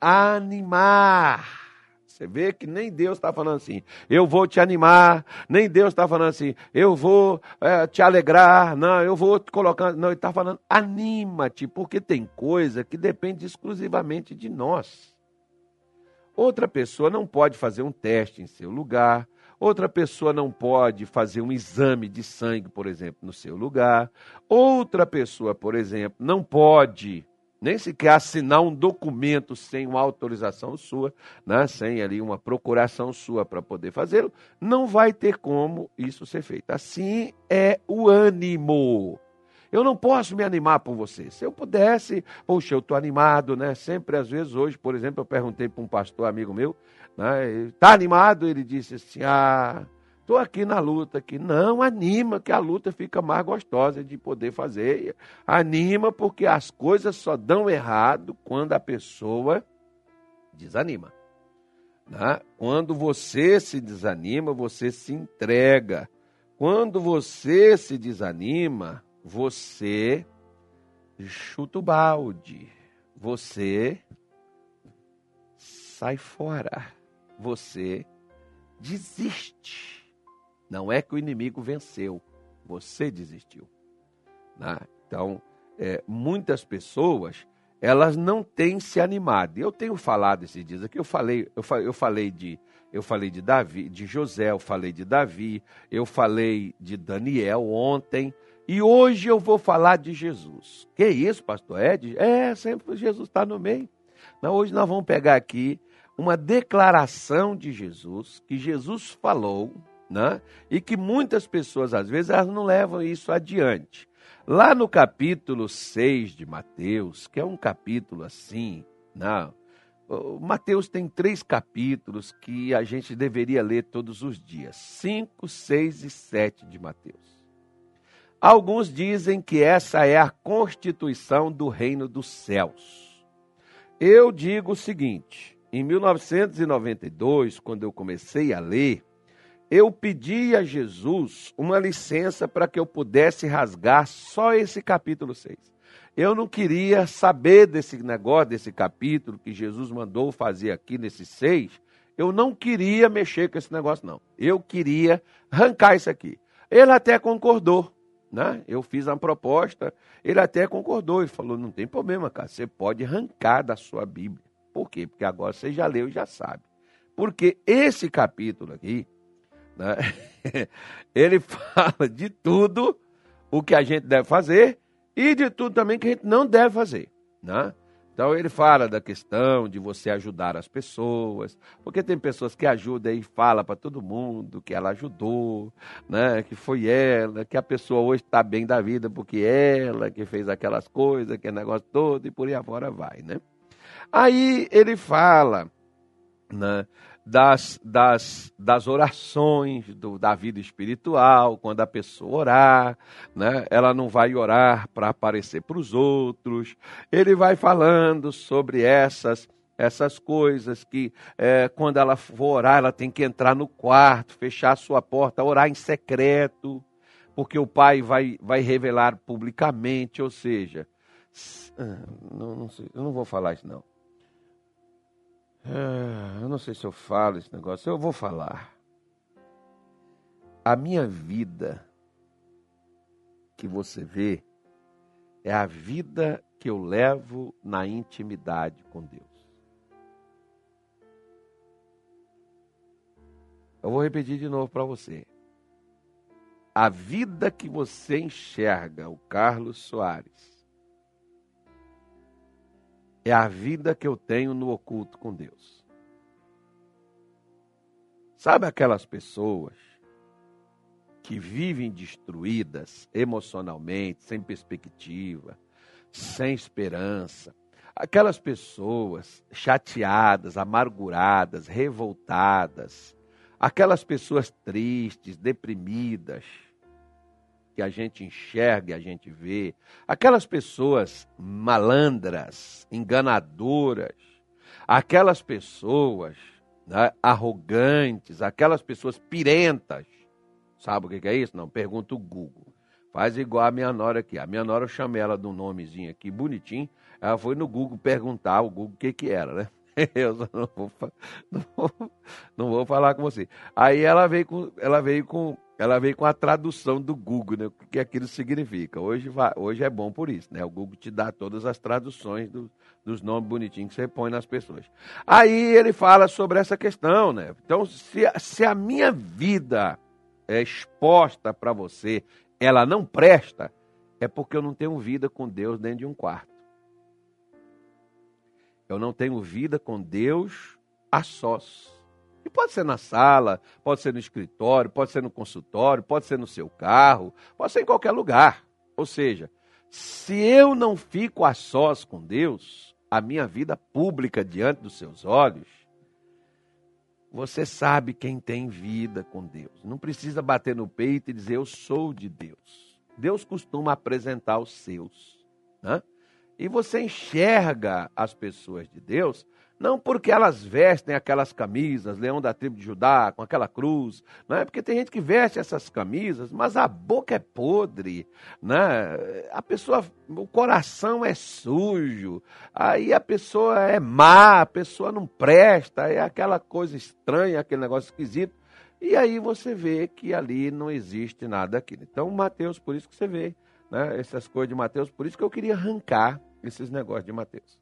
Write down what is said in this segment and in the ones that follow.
animar. Você vê que nem Deus está falando assim, eu vou te animar, nem Deus está falando assim, eu vou é, te alegrar, não, eu vou te colocar. Não, ele está falando, anima-te, porque tem coisa que depende exclusivamente de nós. Outra pessoa não pode fazer um teste em seu lugar, outra pessoa não pode fazer um exame de sangue, por exemplo, no seu lugar, outra pessoa, por exemplo, não pode nem sequer assinar um documento sem uma autorização sua, né, sem ali uma procuração sua para poder fazê-lo, não vai ter como isso ser feito. Assim é o ânimo. Eu não posso me animar por você. Se eu pudesse, poxa, eu estou animado, né? Sempre, às vezes, hoje, por exemplo, eu perguntei para um pastor amigo meu, né? Está animado? Ele disse assim: Ah, estou aqui na luta aqui. Não, anima, que a luta fica mais gostosa de poder fazer. Anima, porque as coisas só dão errado quando a pessoa desanima. Né? Quando você se desanima, você se entrega. Quando você se desanima, você chuta o balde. Você sai fora. Você desiste. Não é que o inimigo venceu, você desistiu. Né? Então, é, muitas pessoas elas não têm se animado. Eu tenho falado esses dias aqui, eu falei, eu, eu falei de eu falei de Davi, de José, eu falei de Davi, eu falei de Daniel ontem, e hoje eu vou falar de Jesus. Que isso, pastor Ed? É, sempre Jesus está no meio. Não, hoje nós vamos pegar aqui uma declaração de Jesus, que Jesus falou né? e que muitas pessoas, às vezes, elas não levam isso adiante. Lá no capítulo 6 de Mateus, que é um capítulo assim, não, Mateus tem três capítulos que a gente deveria ler todos os dias: 5, 6 e 7 de Mateus. Alguns dizem que essa é a constituição do reino dos céus. Eu digo o seguinte: em 1992, quando eu comecei a ler, eu pedi a Jesus uma licença para que eu pudesse rasgar só esse capítulo 6. Eu não queria saber desse negócio, desse capítulo que Jesus mandou fazer aqui nesse 6. Eu não queria mexer com esse negócio, não. Eu queria arrancar isso aqui. Ele até concordou. Né? Eu fiz uma proposta, ele até concordou. Ele falou: não tem problema, cara, você pode arrancar da sua Bíblia. Por quê? Porque agora você já leu e já sabe. Porque esse capítulo aqui, né? ele fala de tudo o que a gente deve fazer e de tudo também que a gente não deve fazer. Né? Então ele fala da questão de você ajudar as pessoas, porque tem pessoas que ajudam e fala para todo mundo que ela ajudou, né? Que foi ela, que a pessoa hoje está bem da vida porque ela que fez aquelas coisas, aquele negócio todo e por aí afora vai, né? Aí ele fala, né? Das, das, das orações do, da vida espiritual, quando a pessoa orar, né? ela não vai orar para aparecer para os outros. Ele vai falando sobre essas essas coisas que é, quando ela for orar, ela tem que entrar no quarto, fechar a sua porta, orar em secreto, porque o pai vai, vai revelar publicamente, ou seja, ah, não, não sei, eu não vou falar isso não. Ah, eu não sei se eu falo esse negócio, eu vou falar. A minha vida que você vê é a vida que eu levo na intimidade com Deus. Eu vou repetir de novo para você. A vida que você enxerga, o Carlos Soares, é a vida que eu tenho no oculto com Deus. Sabe aquelas pessoas que vivem destruídas emocionalmente, sem perspectiva, sem esperança? Aquelas pessoas chateadas, amarguradas, revoltadas, aquelas pessoas tristes, deprimidas, que a gente enxerga a gente vê, aquelas pessoas malandras, enganadoras, aquelas pessoas né, arrogantes, aquelas pessoas pirentas. Sabe o que é isso? Não, pergunta o Google. Faz igual a minha nora aqui. A minha nora eu chamei ela de um nomezinho aqui, bonitinho. Ela foi no Google perguntar ao Google o que, que era, né? eu não vou, não, vou, não vou falar com você. Aí ela veio com, ela veio com, ela veio com a tradução do Google, né? O que aquilo significa. Hoje, vai, hoje é bom por isso, né? O Google te dá todas as traduções do, dos nomes bonitinhos que você põe nas pessoas. Aí ele fala sobre essa questão, né? Então, se, se a minha vida é exposta para você, ela não presta, é porque eu não tenho vida com Deus dentro de um quarto. Eu não tenho vida com Deus a sós. E pode ser na sala, pode ser no escritório, pode ser no consultório, pode ser no seu carro, pode ser em qualquer lugar. Ou seja, se eu não fico a sós com Deus, a minha vida pública diante dos seus olhos, você sabe quem tem vida com Deus. Não precisa bater no peito e dizer eu sou de Deus. Deus costuma apresentar os seus. Né? E você enxerga as pessoas de Deus não porque elas vestem aquelas camisas, leão da tribo de Judá, com aquela cruz, não é porque tem gente que veste essas camisas, mas a boca é podre, né? A pessoa, o coração é sujo, aí a pessoa é má, a pessoa não presta, é aquela coisa estranha, aquele negócio esquisito. E aí você vê que ali não existe nada aquilo. Então, Mateus, por isso que você vê, né, essas coisas de Mateus, por isso que eu queria arrancar esses negócios de Mateus.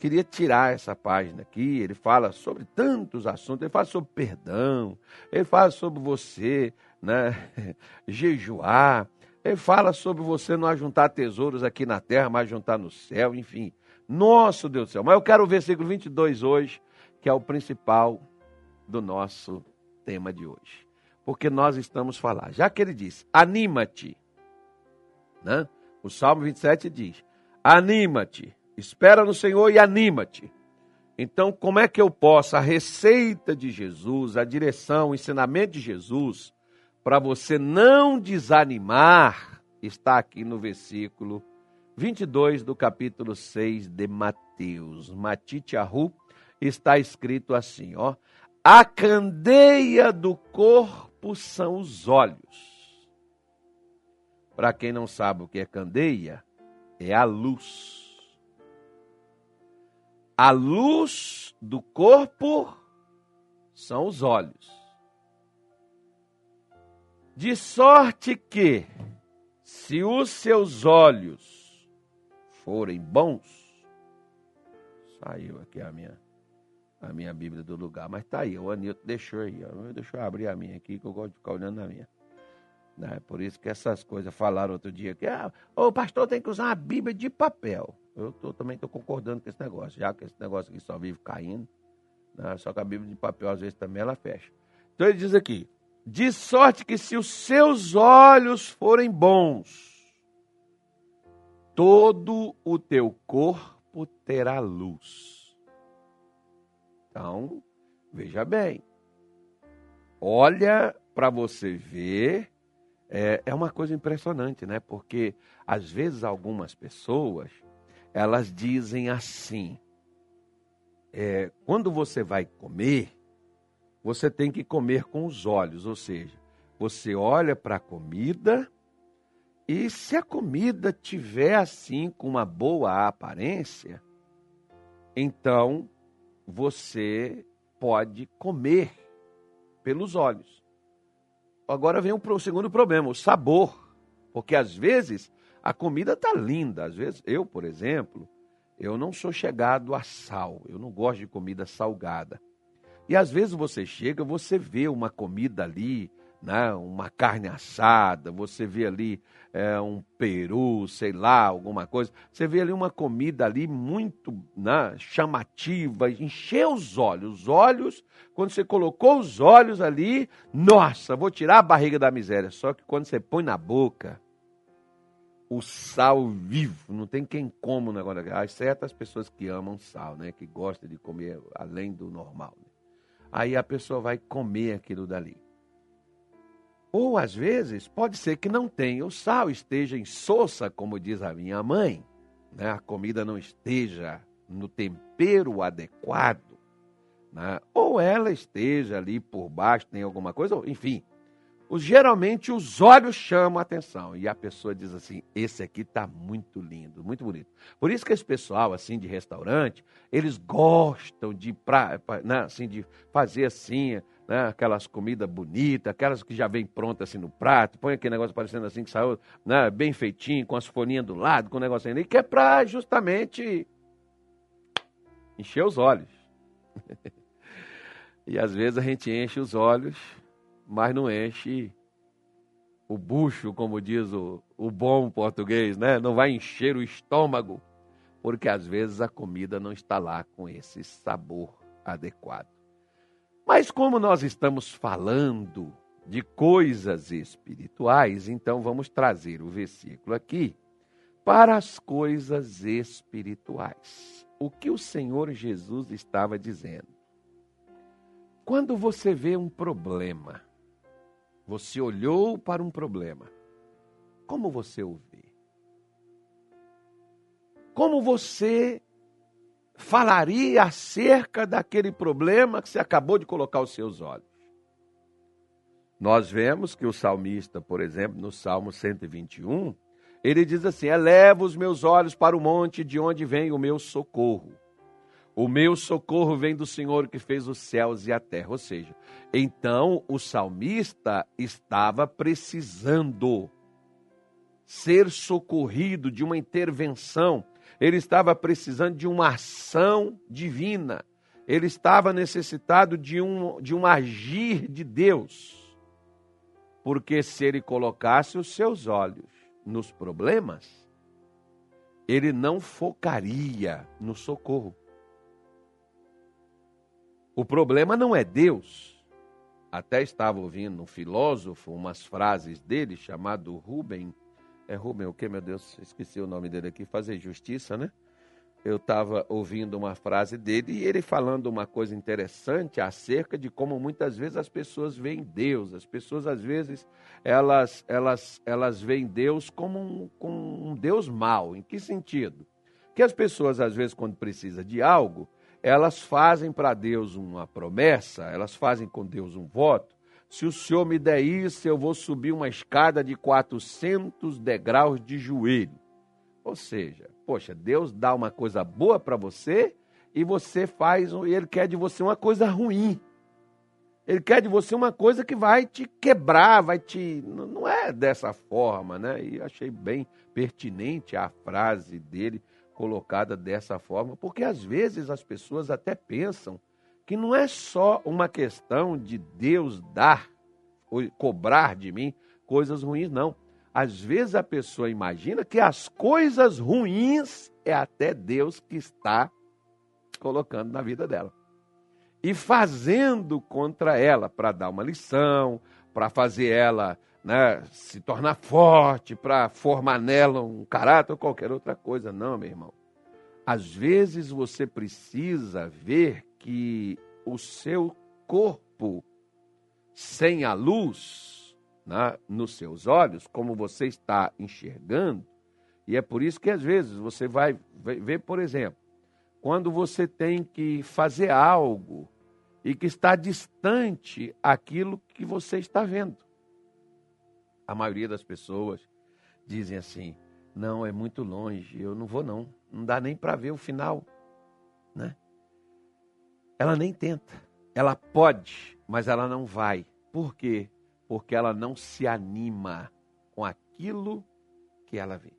Queria tirar essa página aqui. Ele fala sobre tantos assuntos. Ele fala sobre perdão. Ele fala sobre você né, jejuar. Ele fala sobre você não ajuntar tesouros aqui na terra, mas juntar no céu. Enfim, nosso Deus do céu. Mas eu quero o versículo 22 hoje, que é o principal do nosso tema de hoje. Porque nós estamos falando. Já que ele diz, anima-te. Né? O Salmo 27 diz: Anima-te, espera no Senhor e anima-te. Então, como é que eu posso, a receita de Jesus, a direção, o ensinamento de Jesus, para você não desanimar, está aqui no versículo 22 do capítulo 6 de Mateus. Matite Arru, está escrito assim, ó. A candeia do corpo são os olhos. Para quem não sabe o que é candeia, é a luz. A luz do corpo são os olhos. De sorte que, se os seus olhos forem bons, saiu aqui a minha a minha Bíblia do lugar, mas tá aí, o Anilton deixou aí, ó. deixa eu abrir a minha aqui, que eu gosto de ficar olhando na minha. Né? Por isso que essas coisas falaram outro dia que ah, o pastor tem que usar a Bíblia de papel. Eu tô, também estou concordando com esse negócio, já que esse negócio aqui só vive caindo. Né? Só que a Bíblia de papel, às vezes, também ela fecha. Então ele diz aqui: de sorte que se os seus olhos forem bons, todo o teu corpo terá luz. Então, veja bem. Olha para você ver é, é uma coisa impressionante, né? Porque às vezes algumas pessoas elas dizem assim: é, quando você vai comer, você tem que comer com os olhos, ou seja, você olha para a comida e se a comida tiver assim com uma boa aparência, então você pode comer pelos olhos. Agora vem o segundo problema, o sabor. Porque às vezes a comida está linda. Às vezes, eu, por exemplo, eu não sou chegado a sal. Eu não gosto de comida salgada. E às vezes você chega, você vê uma comida ali né, uma carne assada, você vê ali é, um peru, sei lá, alguma coisa. Você vê ali uma comida ali muito né, chamativa, encheu os olhos. Os olhos, quando você colocou os olhos ali, nossa, vou tirar a barriga da miséria. Só que quando você põe na boca, o sal vivo, não tem quem coma o negócio. As certas pessoas que amam sal, né, que gostam de comer além do normal. Né? Aí a pessoa vai comer aquilo dali. Ou às vezes pode ser que não tenha o sal, esteja em soça, como diz a minha mãe, né? a comida não esteja no tempero adequado, né? ou ela esteja ali por baixo, tem alguma coisa, enfim. Geralmente os olhos chamam a atenção e a pessoa diz assim: esse aqui está muito lindo, muito bonito. Por isso que esse pessoal assim de restaurante, eles gostam de, pra, né, assim, de fazer assim, né, aquelas comidas bonitas, aquelas que já vem prontas assim no prato, põe aquele negócio parecendo assim que saiu né, bem feitinho, com as folhinhas do lado, com o negócio ali, que é para justamente encher os olhos. e às vezes a gente enche os olhos mas não enche o bucho, como diz o, o bom português, né? Não vai encher o estômago, porque às vezes a comida não está lá com esse sabor adequado. Mas como nós estamos falando de coisas espirituais, então vamos trazer o versículo aqui para as coisas espirituais. O que o Senhor Jesus estava dizendo? Quando você vê um problema, você olhou para um problema. Como você o vê? Como você falaria acerca daquele problema que você acabou de colocar os seus olhos? Nós vemos que o salmista, por exemplo, no Salmo 121, ele diz assim: Eleva os meus olhos para o monte de onde vem o meu socorro. O meu socorro vem do Senhor que fez os céus e a terra. Ou seja, então o salmista estava precisando ser socorrido de uma intervenção, ele estava precisando de uma ação divina, ele estava necessitado de um, de um agir de Deus. Porque se ele colocasse os seus olhos nos problemas, ele não focaria no socorro. O problema não é Deus. Até estava ouvindo um filósofo, umas frases dele, chamado Rubem. É Rubem o que, meu Deus? Esqueci o nome dele aqui. Fazer justiça, né? Eu estava ouvindo uma frase dele e ele falando uma coisa interessante acerca de como muitas vezes as pessoas veem Deus. As pessoas, às vezes, elas, elas, elas veem Deus como um, como um Deus mau. Em que sentido? Que as pessoas, às vezes, quando precisa de algo, elas fazem para Deus uma promessa, elas fazem com Deus um voto. Se o Senhor me der isso, eu vou subir uma escada de 400 degraus de joelho. Ou seja, poxa, Deus dá uma coisa boa para você e você faz, ele quer de você uma coisa ruim. Ele quer de você uma coisa que vai te quebrar, vai te. Não é dessa forma, né? E achei bem pertinente a frase dele colocada dessa forma, porque às vezes as pessoas até pensam que não é só uma questão de Deus dar ou cobrar de mim coisas ruins, não. Às vezes a pessoa imagina que as coisas ruins é até Deus que está colocando na vida dela. E fazendo contra ela para dar uma lição, para fazer ela né, se tornar forte, para formar nela um caráter ou qualquer outra coisa. Não, meu irmão. Às vezes você precisa ver que o seu corpo sem a luz né, nos seus olhos, como você está enxergando, e é por isso que às vezes você vai ver, por exemplo, quando você tem que fazer algo e que está distante aquilo que você está vendo. A maioria das pessoas dizem assim: não, é muito longe, eu não vou não. Não dá nem para ver o final, né? Ela nem tenta. Ela pode, mas ela não vai. Por quê? Porque ela não se anima com aquilo que ela vê.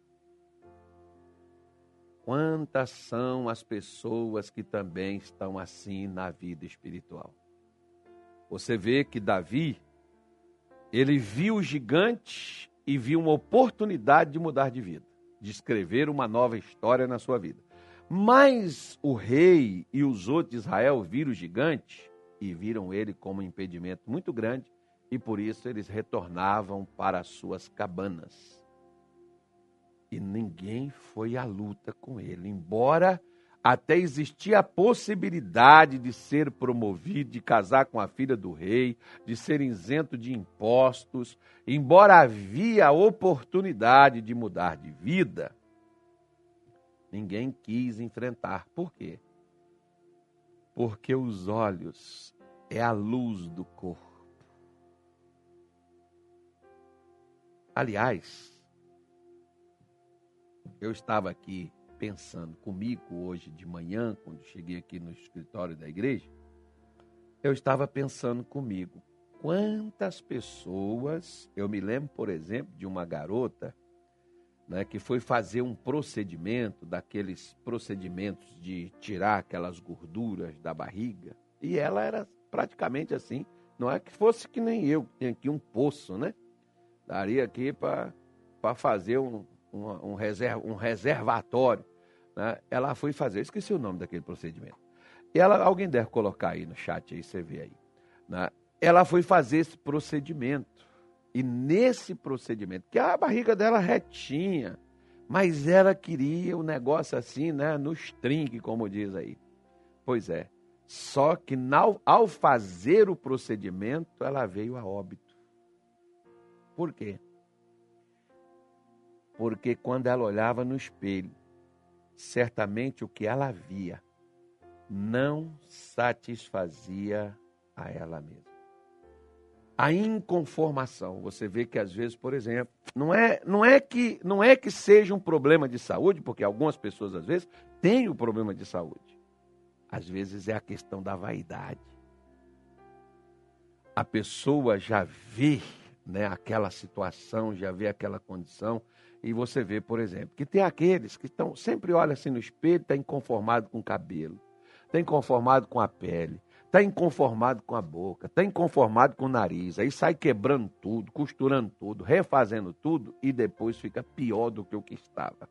Quantas são as pessoas que também estão assim na vida espiritual? Você vê que Davi, ele viu o gigante e viu uma oportunidade de mudar de vida, de escrever uma nova história na sua vida. Mas o rei e os outros de Israel viram o gigante e viram ele como um impedimento muito grande, e por isso eles retornavam para as suas cabanas. E ninguém foi à luta com ele, embora até existia a possibilidade de ser promovido, de casar com a filha do rei, de ser isento de impostos, embora havia a oportunidade de mudar de vida, ninguém quis enfrentar. Por quê? Porque os olhos é a luz do corpo. Aliás, eu estava aqui pensando comigo hoje de manhã, quando cheguei aqui no escritório da igreja, eu estava pensando comigo, quantas pessoas, eu me lembro, por exemplo, de uma garota né, que foi fazer um procedimento, daqueles procedimentos de tirar aquelas gorduras da barriga, e ela era praticamente assim, não é que fosse que nem eu, que tem aqui um poço, né? Daria aqui para fazer um, um, reserva, um reservatório. Né? Ela foi fazer, esqueci o nome daquele procedimento. E ela, alguém deve colocar aí no chat, aí você vê aí. Né? Ela foi fazer esse procedimento. E nesse procedimento, que a barriga dela retinha, mas ela queria o um negócio assim, né, no string, como diz aí. Pois é. Só que ao fazer o procedimento, ela veio a óbito. Por quê? Porque quando ela olhava no espelho, certamente o que ela via não satisfazia a ela mesma a inconformação. Você vê que às vezes, por exemplo, não é, não é que não é que seja um problema de saúde, porque algumas pessoas às vezes têm o um problema de saúde. Às vezes é a questão da vaidade. A pessoa já vê, né, aquela situação, já vê aquela condição, e você vê, por exemplo, que tem aqueles que estão sempre olha assim no espelho, está inconformado com o cabelo, está inconformado com a pele, Está inconformado com a boca, está inconformado com o nariz, aí sai quebrando tudo, costurando tudo, refazendo tudo e depois fica pior do que o que estava.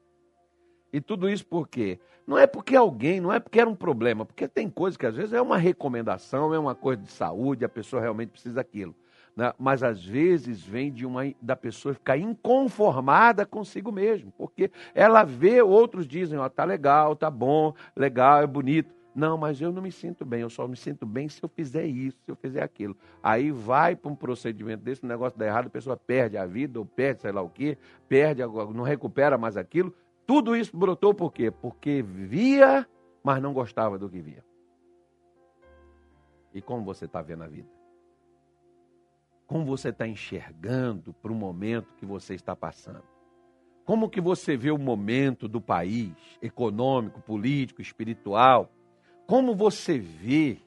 E tudo isso por quê? Não é porque alguém, não é porque era um problema, porque tem coisas que às vezes é uma recomendação, é uma coisa de saúde, a pessoa realmente precisa daquilo. Né? Mas às vezes vem de uma da pessoa ficar inconformada consigo mesmo, porque ela vê, outros dizem, ó, tá legal, tá bom, legal, é bonito. Não, mas eu não me sinto bem, eu só me sinto bem se eu fizer isso, se eu fizer aquilo. Aí vai para um procedimento desse, um negócio dá errado, a pessoa perde a vida, ou perde sei lá o quê, perde, não recupera mais aquilo. Tudo isso brotou por quê? Porque via, mas não gostava do que via. E como você está vendo a vida? Como você está enxergando para o momento que você está passando? Como que você vê o momento do país, econômico, político, espiritual? como você vê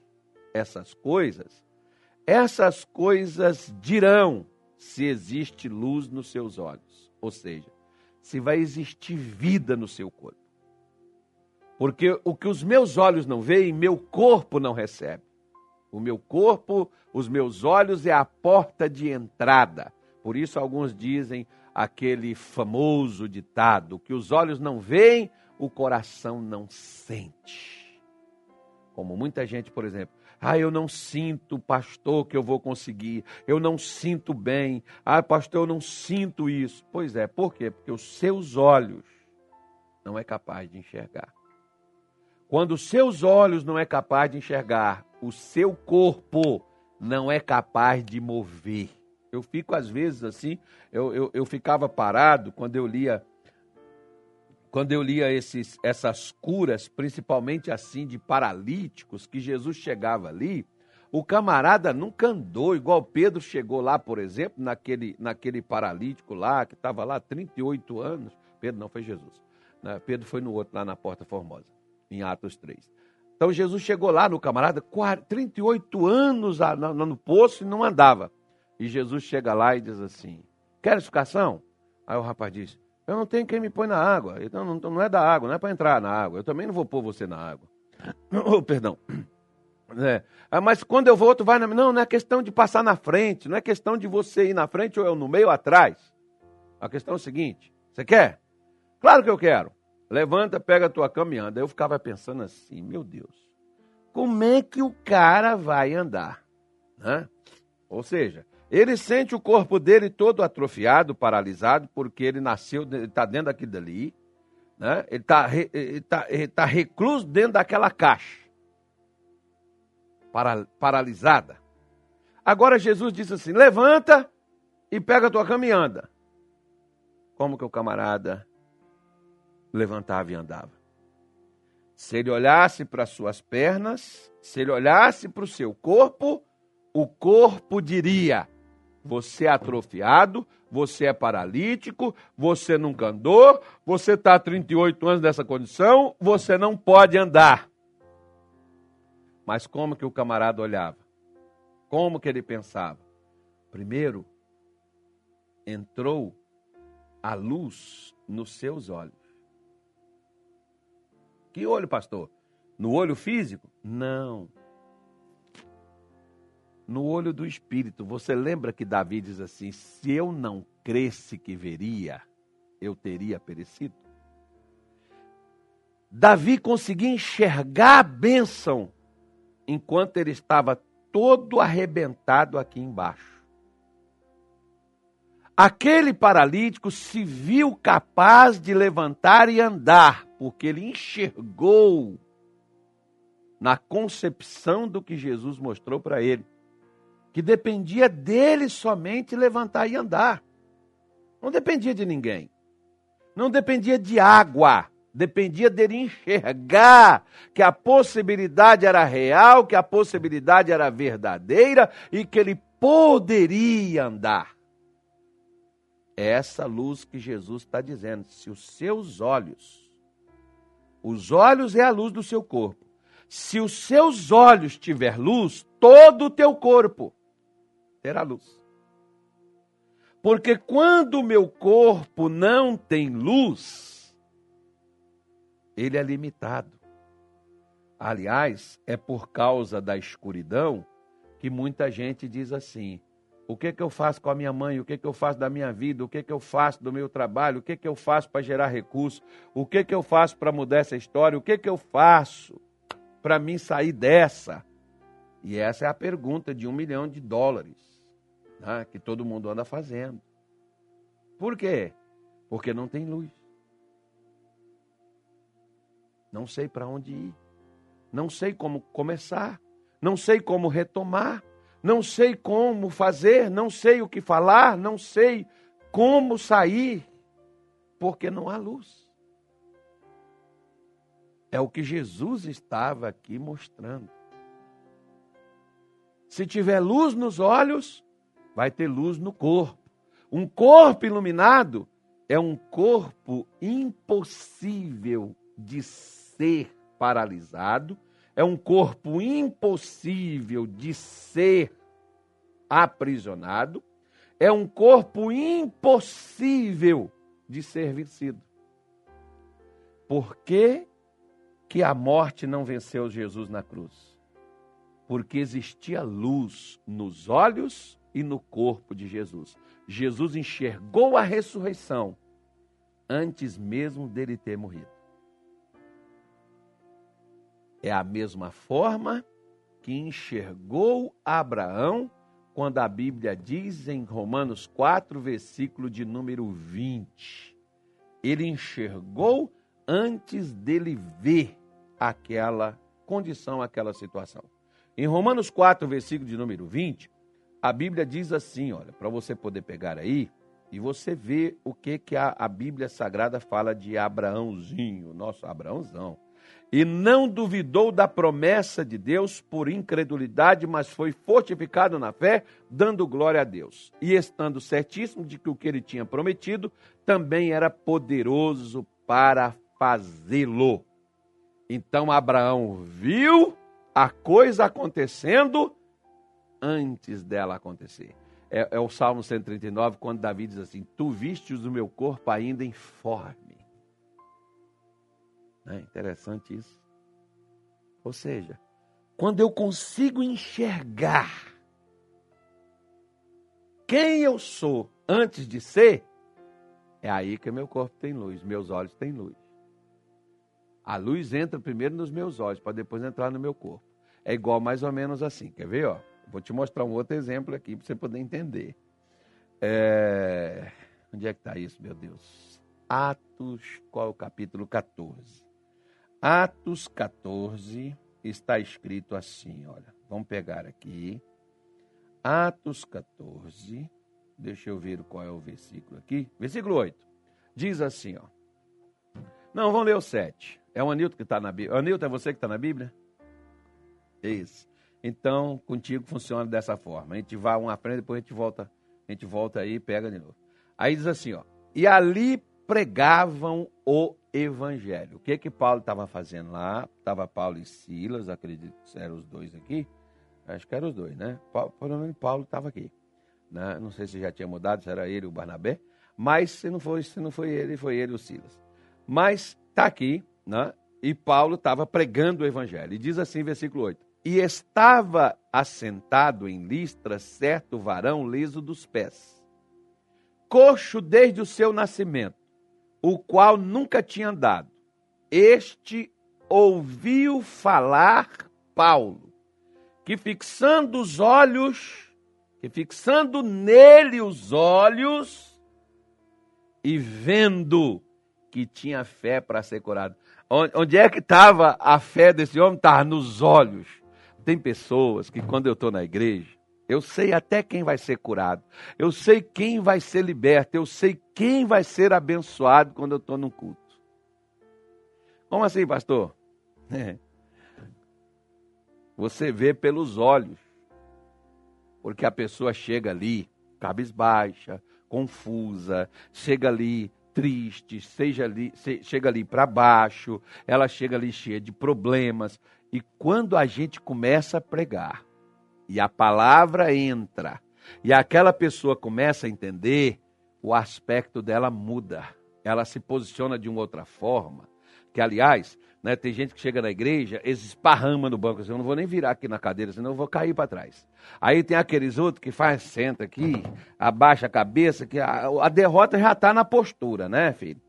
essas coisas, essas coisas dirão se existe luz nos seus olhos, ou seja, se vai existir vida no seu corpo. Porque o que os meus olhos não veem, meu corpo não recebe. O meu corpo, os meus olhos é a porta de entrada. Por isso alguns dizem aquele famoso ditado: que os olhos não veem, o coração não sente. Como muita gente, por exemplo, ah, eu não sinto, pastor, que eu vou conseguir. Eu não sinto bem. Ah, pastor, eu não sinto isso. Pois é, por quê? Porque os seus olhos não é capaz de enxergar. Quando os seus olhos não é capaz de enxergar, o seu corpo não é capaz de mover. Eu fico às vezes assim, eu, eu, eu ficava parado quando eu lia quando eu lia esses, essas curas, principalmente assim de paralíticos, que Jesus chegava ali, o camarada nunca andou, igual Pedro chegou lá, por exemplo, naquele, naquele paralítico lá, que estava lá 38 anos. Pedro não foi Jesus. Né? Pedro foi no outro, lá na Porta Formosa, em Atos 3. Então Jesus chegou lá no camarada, 38 anos no poço e não andava. E Jesus chega lá e diz assim: Quer explicação? Aí o rapaz diz: eu não tenho quem me põe na água. Então não, não é da água, não é para entrar na água. Eu também não vou pôr você na água. Oh, perdão. É. Ah, mas quando eu vou, tu vai na. Não, não é questão de passar na frente, não é questão de você ir na frente ou eu no meio ou atrás. A questão é o seguinte: você quer? Claro que eu quero. Levanta, pega a tua cama e anda. Eu ficava pensando assim, meu Deus, como é que o cara vai andar? Né? Ou seja, ele sente o corpo dele todo atrofiado, paralisado, porque ele nasceu, está dentro daquilo dali. Né? Ele está ele tá, ele tá recluso dentro daquela caixa, para, paralisada. Agora Jesus disse assim: levanta e pega a tua cama e anda. Como que o camarada levantava e andava? Se ele olhasse para as suas pernas, se ele olhasse para o seu corpo, o corpo diria: Você é atrofiado, você é paralítico, você nunca andou, você está há 38 anos nessa condição, você não pode andar. Mas como que o camarada olhava? Como que ele pensava? Primeiro, entrou a luz nos seus olhos. Que olho, pastor? No olho físico? Não. No olho do espírito. Você lembra que Davi diz assim: se eu não cresce que veria, eu teria perecido? Davi conseguia enxergar a bênção enquanto ele estava todo arrebentado aqui embaixo. Aquele paralítico se viu capaz de levantar e andar, porque ele enxergou na concepção do que Jesus mostrou para ele, que dependia dele somente levantar e andar. Não dependia de ninguém. Não dependia de água dependia dele enxergar que a possibilidade era real, que a possibilidade era verdadeira e que ele poderia andar. É essa luz que Jesus está dizendo. Se os seus olhos, os olhos é a luz do seu corpo. Se os seus olhos tiver luz, todo o teu corpo terá luz. Porque quando o meu corpo não tem luz, ele é limitado. Aliás, é por causa da escuridão que muita gente diz assim: o que, que eu faço com a minha mãe? O que, que eu faço da minha vida? O que, que eu faço do meu trabalho? O que, que eu faço para gerar recursos? O que, que eu faço para mudar essa história? O que, que eu faço para mim sair dessa? E essa é a pergunta de um milhão de dólares né, que todo mundo anda fazendo. Por quê? Porque não tem luz. Não sei para onde ir. Não sei como começar. Não sei como retomar. Não sei como fazer. Não sei o que falar. Não sei como sair. Porque não há luz. É o que Jesus estava aqui mostrando. Se tiver luz nos olhos, vai ter luz no corpo. Um corpo iluminado é um corpo impossível de ser paralisado, é um corpo impossível de ser aprisionado, é um corpo impossível de ser vencido. Por que, que a morte não venceu Jesus na cruz? Porque existia luz nos olhos e no corpo de Jesus. Jesus enxergou a ressurreição antes mesmo dele ter morrido. É a mesma forma que enxergou Abraão quando a Bíblia diz em Romanos 4, versículo de número 20. Ele enxergou antes dele ver aquela condição, aquela situação. Em Romanos 4, versículo de número 20, a Bíblia diz assim, olha, para você poder pegar aí e você ver o que que a, a Bíblia Sagrada fala de Abraãozinho, nosso Abraãozão e não duvidou da promessa de Deus por incredulidade, mas foi fortificado na fé, dando glória a Deus. E estando certíssimo de que o que ele tinha prometido também era poderoso para fazê-lo. Então Abraão viu a coisa acontecendo antes dela acontecer. É, é o Salmo 139, quando Davi diz assim: Tu vistes o meu corpo ainda informe é interessante isso. Ou seja, quando eu consigo enxergar quem eu sou antes de ser, é aí que meu corpo tem luz, meus olhos têm luz. A luz entra primeiro nos meus olhos, para depois entrar no meu corpo. É igual mais ou menos assim. Quer ver? Ó? Vou te mostrar um outro exemplo aqui para você poder entender. É... Onde é que está isso, meu Deus? Atos, qual é o capítulo 14? Atos 14 está escrito assim, olha. Vamos pegar aqui. Atos 14. Deixa eu ver qual é o versículo aqui. Versículo 8. Diz assim, ó. Não, vamos ler o 7. É o Anilton que está na Bíblia. Anilton, é você que está na Bíblia? Isso. Então, contigo funciona dessa forma. A gente vai um aprende, depois a gente volta A gente volta aí e pega de novo. Aí diz assim, ó. E ali pregavam o evangelho. O que que Paulo estava fazendo lá? Estava Paulo e Silas, acredito que eram os dois aqui. Acho que eram os dois, né? Pelo menos Paulo estava aqui. Né? Não sei se já tinha mudado, se era ele o Barnabé. Mas se não foi, se não foi ele, foi ele o Silas. Mas está aqui, né? E Paulo estava pregando o evangelho. E diz assim, versículo 8: E estava assentado em Listra certo varão liso dos pés, coxo desde o seu nascimento, o qual nunca tinha andado. Este ouviu falar Paulo, que fixando os olhos, que fixando nele os olhos e vendo que tinha fé para ser curado. Onde é que estava a fé desse homem? Estava nos olhos. Tem pessoas que, quando eu estou na igreja, eu sei até quem vai ser curado. Eu sei quem vai ser liberto. Eu sei quem vai ser abençoado quando eu estou no culto. Como assim, pastor? É. Você vê pelos olhos. Porque a pessoa chega ali, cabisbaixa, confusa, chega ali triste, seja ali, chega ali para baixo, ela chega ali cheia de problemas. E quando a gente começa a pregar, e a palavra entra, e aquela pessoa começa a entender, o aspecto dela muda. Ela se posiciona de uma outra forma. Que, aliás, né, tem gente que chega na igreja, esparrama no banco, assim, eu não vou nem virar aqui na cadeira, senão eu vou cair para trás. Aí tem aqueles outros que faz, senta aqui, abaixa a cabeça, que a, a derrota já está na postura, né, filho?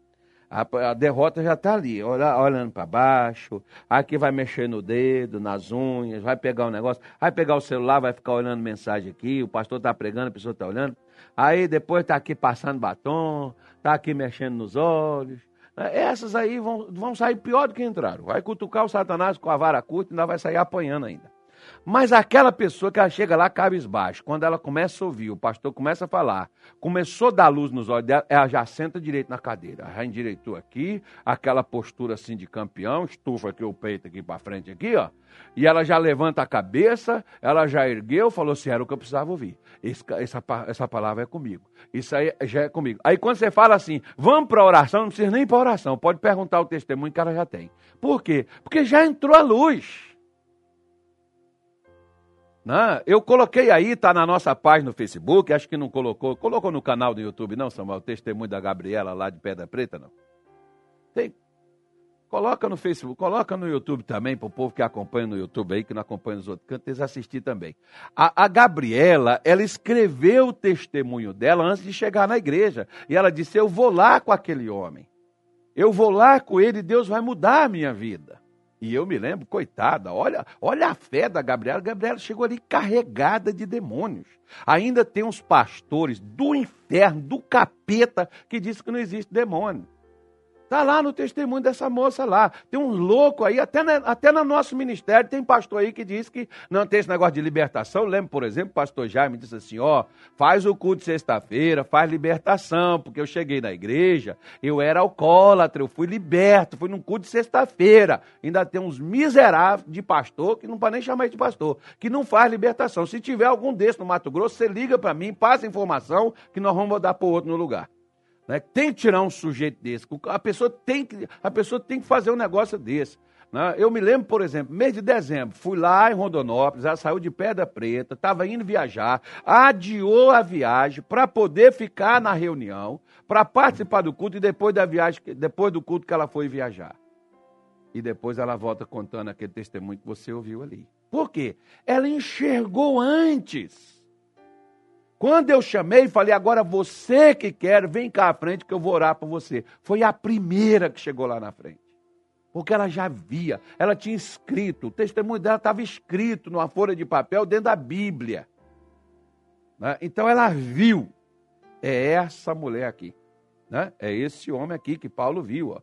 A, a derrota já está ali, olha, olhando para baixo. Aqui vai mexer no dedo, nas unhas, vai pegar um negócio, vai pegar o celular, vai ficar olhando mensagem aqui. O pastor está pregando, a pessoa está olhando. Aí depois está aqui passando batom, está aqui mexendo nos olhos. Essas aí vão, vão sair pior do que entraram. Vai cutucar o Satanás com a vara curta e ainda vai sair apanhando ainda. Mas aquela pessoa que ela chega lá cabisbaixo, quando ela começa a ouvir, o pastor começa a falar, começou a dar luz nos olhos dela, ela já senta direito na cadeira, já endireitou aqui, aquela postura assim de campeão, estufa aqui o peito aqui para frente aqui, ó, e ela já levanta a cabeça, ela já ergueu, falou assim, era o que eu precisava ouvir, Esse, essa, essa palavra é comigo, isso aí já é comigo. Aí quando você fala assim, vamos para oração, não precisa nem para oração, pode perguntar o testemunho que ela já tem. Por quê? Porque já entrou a luz. Né? Eu coloquei aí, está na nossa página no Facebook, acho que não colocou. Colocou no canal do YouTube, não, Samuel? O testemunho da Gabriela lá de Pedra Preta, não? Tem. Coloca no Facebook, coloca no YouTube também, para o povo que acompanha no YouTube aí, que não acompanha nos outros cantos, eles assistir também. A, a Gabriela, ela escreveu o testemunho dela antes de chegar na igreja. E ela disse: Eu vou lá com aquele homem. Eu vou lá com ele Deus vai mudar a minha vida. E eu me lembro, coitada, olha, olha a fé da Gabriela. Gabriela chegou ali carregada de demônios. Ainda tem uns pastores do inferno, do capeta, que dizem que não existe demônio. Está lá no testemunho dessa moça lá. Tem um louco aí, até, na, até no nosso ministério, tem pastor aí que diz que não tem esse negócio de libertação. Lembro, por exemplo, o pastor Jaime disse assim: ó, faz o culto de sexta-feira, faz libertação, porque eu cheguei na igreja, eu era alcoólatra, eu fui liberto, fui num culto de sexta-feira. Ainda tem uns miseráveis de pastor, que não pode nem chamar de pastor, que não faz libertação. Se tiver algum desse no Mato Grosso, você liga para mim, passa informação, que nós vamos mudar para outro no lugar. Né? Tem que tirar um sujeito desse. A pessoa tem que, a pessoa tem que fazer um negócio desse. Né? Eu me lembro, por exemplo, mês de dezembro, fui lá em Rondonópolis, ela saiu de Pedra Preta, estava indo viajar, adiou a viagem para poder ficar na reunião, para participar do culto e depois da viagem, depois do culto que ela foi viajar. E depois ela volta contando aquele testemunho que você ouviu ali. Por quê? Ela enxergou antes. Quando eu chamei, falei, agora você que quer, vem cá à frente que eu vou orar por você. Foi a primeira que chegou lá na frente. Porque ela já via, ela tinha escrito, o testemunho dela estava escrito numa folha de papel dentro da Bíblia. Né? Então ela viu, é essa mulher aqui. Né? É esse homem aqui que Paulo viu. Ó.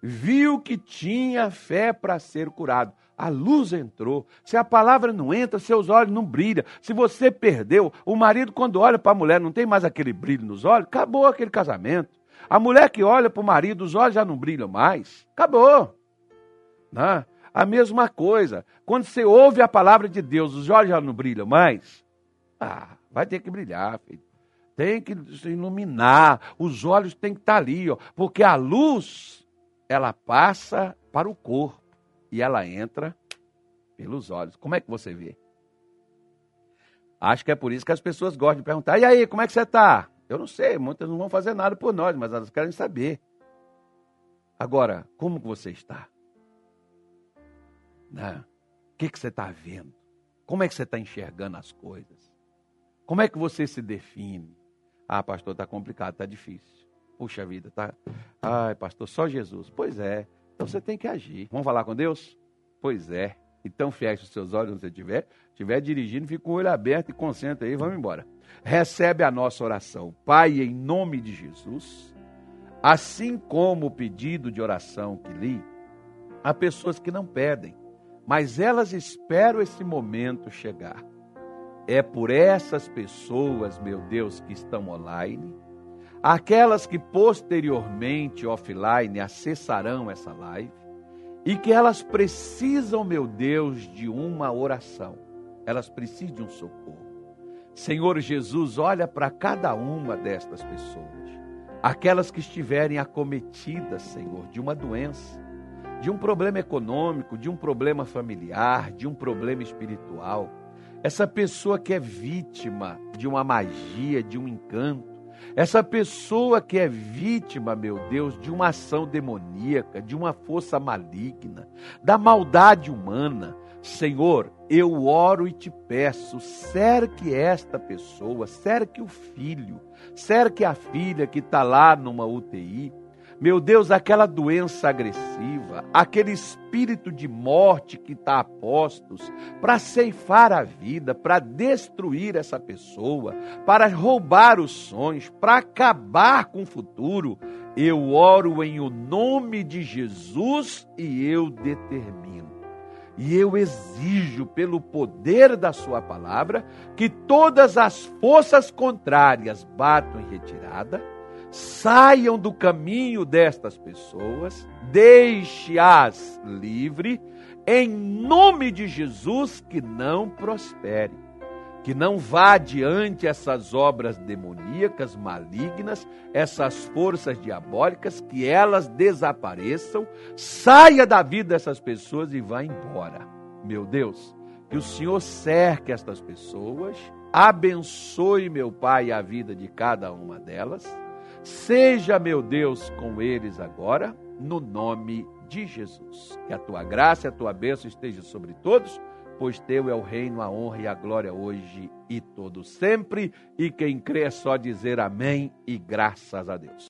Viu que tinha fé para ser curado a luz entrou. Se a palavra não entra, seus olhos não brilham. Se você perdeu, o marido, quando olha para a mulher, não tem mais aquele brilho nos olhos, acabou aquele casamento. A mulher que olha para o marido, os olhos já não brilham mais. Acabou. Né? A mesma coisa. Quando você ouve a palavra de Deus, os olhos já não brilham mais. Ah, vai ter que brilhar, filho. tem que se iluminar, os olhos têm que estar ali, ó, porque a luz ela passa para o corpo e ela entra pelos olhos. Como é que você vê? Acho que é por isso que as pessoas gostam de perguntar: e aí, como é que você está? Eu não sei, muitas não vão fazer nada por nós, mas elas querem saber. Agora, como que você está? Né? O que, que você está vendo? Como é que você está enxergando as coisas? Como é que você se define? Ah, pastor, está complicado, está difícil. Puxa vida, tá. Ai, pastor, só Jesus. Pois é. Então você tem que agir. Vamos falar com Deus? Pois é. Então feche os seus olhos onde você estiver. Estiver dirigindo, fica com o olho aberto e concentra aí, vamos embora. Recebe a nossa oração. Pai, em nome de Jesus, assim como o pedido de oração que li, há pessoas que não pedem, mas elas esperam esse momento chegar. É por essas pessoas, meu Deus, que estão online, aquelas que posteriormente offline acessarão essa live e que elas precisam, meu Deus, de uma oração. Elas precisam de um socorro. Senhor Jesus, olha para cada uma destas pessoas. Aquelas que estiverem acometidas, Senhor, de uma doença, de um problema econômico, de um problema familiar, de um problema espiritual. Essa pessoa que é vítima de uma magia, de um encanto, essa pessoa que é vítima, meu Deus, de uma ação demoníaca, de uma força maligna, da maldade humana, Senhor, eu oro e te peço, cerque esta pessoa, cerque o filho, cerque a filha que está lá numa UTI, meu Deus, aquela doença agressiva, aquele espírito de morte que está a postos para ceifar a vida, para destruir essa pessoa, para roubar os sonhos, para acabar com o futuro, eu oro em o nome de Jesus e eu determino. E eu exijo, pelo poder da Sua palavra, que todas as forças contrárias batam em retirada saiam do caminho destas pessoas, deixe-as livre, em nome de Jesus, que não prospere, que não vá adiante essas obras demoníacas, malignas, essas forças diabólicas, que elas desapareçam, saia da vida dessas pessoas e vá embora. Meu Deus, que o Senhor cerque estas pessoas, abençoe, meu Pai, a vida de cada uma delas Seja, meu Deus, com eles agora, no nome de Jesus. Que a tua graça e a tua bênção esteja sobre todos, pois teu é o reino, a honra e a glória hoje e todo sempre. E quem crê é só dizer amém e graças a Deus.